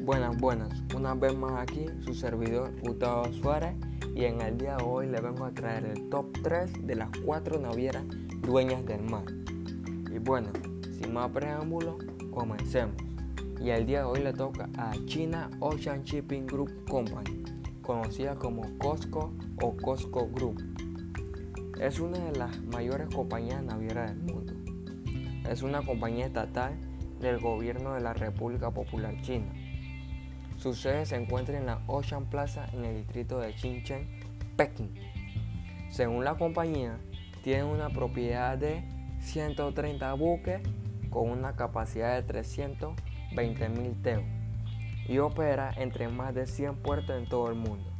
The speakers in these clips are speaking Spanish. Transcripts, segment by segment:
buenas, buenas. Una vez más aquí, su servidor Gustavo Suárez. Y en el día de hoy le vengo a traer el top 3 de las 4 navieras dueñas del mar. Y bueno, sin más preámbulos, comencemos. Y el día de hoy le toca a China Ocean Shipping Group Company, conocida como Costco o Costco Group. Es una de las mayores compañías navieras del mundo. Es una compañía estatal del gobierno de la República Popular China. Su sede se encuentra en la Ocean Plaza en el distrito de Xinjiang, Pekín. Según la compañía, tiene una propiedad de 130 buques con una capacidad de 320 mil teos y opera entre más de 100 puertos en todo el mundo.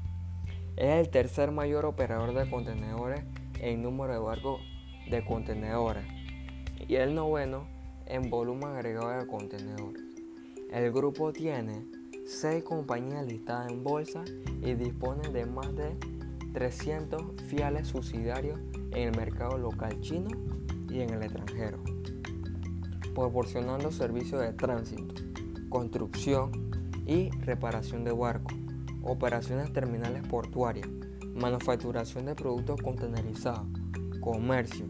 Es el tercer mayor operador de contenedores en número de barcos de contenedores y el noveno en volumen agregado de contenedores. El grupo tiene 6 compañías listadas en bolsa y dispone de más de 300 filiales subsidiarios en el mercado local chino y en el extranjero, proporcionando servicios de tránsito, construcción y reparación de barcos, operaciones terminales portuarias, manufacturación de productos contenerizados, comercio,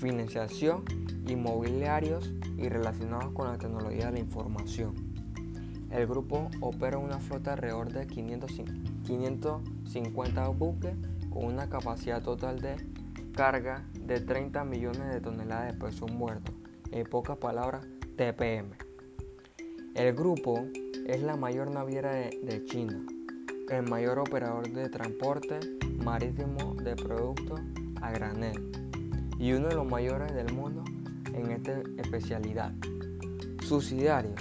financiación inmobiliarios y relacionados con la tecnología de la información. El grupo opera una flota alrededor de 550 buques con una capacidad total de carga de 30 millones de toneladas de peso muerto, en pocas palabras, TPM. El grupo es la mayor naviera de, de China, el mayor operador de transporte marítimo de productos a granel y uno de los mayores del mundo en esta especialidad. Subsidiarios.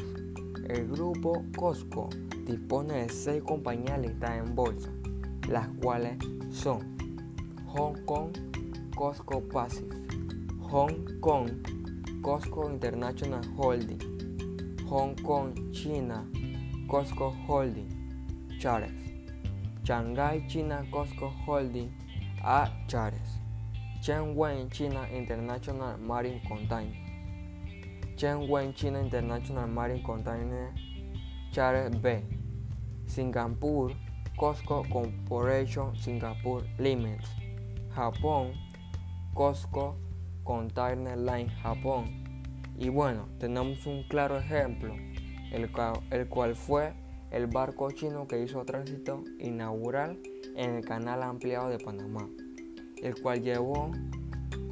El grupo Costco dispone de seis compañías listadas en bolsa, las cuales son Hong Kong Costco Pacific, Hong Kong Costco International Holding, Hong Kong China Costco Holding, Charles, Shanghai China Costco Holding a Charles. Chengwen China International Marine Container. Chengwen China International Marine Container Charles B. Singapur Costco Corporation Singapore Limits. Japón Costco Container Line Japón. Y bueno, tenemos un claro ejemplo, el cual fue el barco chino que hizo tránsito inaugural en el canal ampliado de Panamá el cual llevó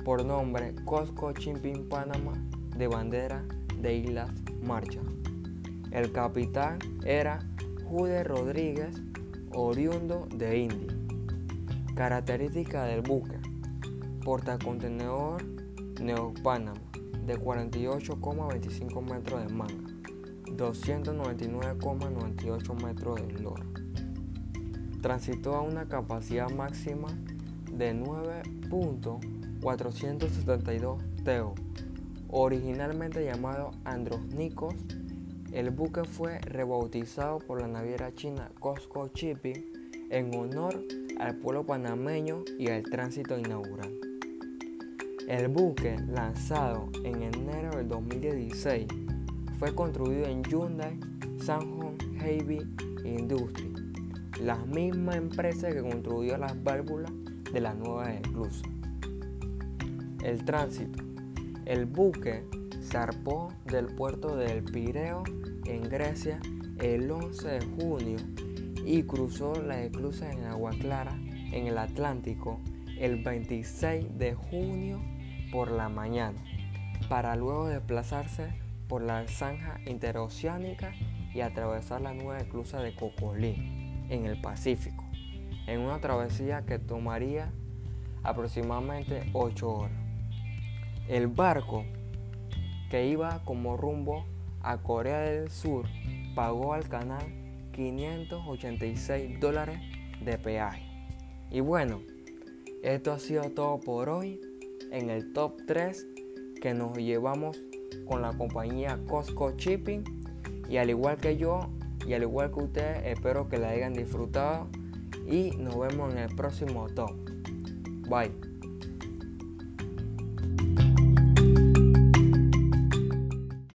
por nombre Costco Chimping Panama de bandera de Islas Marcha. El capitán era Jude Rodríguez, oriundo de India. Característica del buque: portacontenedor Neo Panama de 48,25 metros de manga, 299,98 metros de eslora. Transitó a una capacidad máxima de 9.472 TEO, originalmente llamado Andronikos. El buque fue rebautizado por la naviera china Costco Shipping en honor al pueblo panameño y al tránsito inaugural. El buque, lanzado en enero del 2016, fue construido en Hyundai Sanhong Heavy Industry, la misma empresa que construyó las válvulas de la nueva esclusa. El tránsito. El buque zarpó del puerto del Pireo en Grecia el 11 de junio y cruzó la esclusa en Agua Clara en el Atlántico el 26 de junio por la mañana para luego desplazarse por la zanja interoceánica y atravesar la nueva esclusa de Cocolí en el Pacífico en una travesía que tomaría aproximadamente 8 horas. El barco que iba como rumbo a Corea del Sur pagó al canal 586 dólares de peaje. Y bueno, esto ha sido todo por hoy en el top 3 que nos llevamos con la compañía Costco Shipping. Y al igual que yo, y al igual que ustedes, espero que la hayan disfrutado y nos vemos en el próximo top. Bye.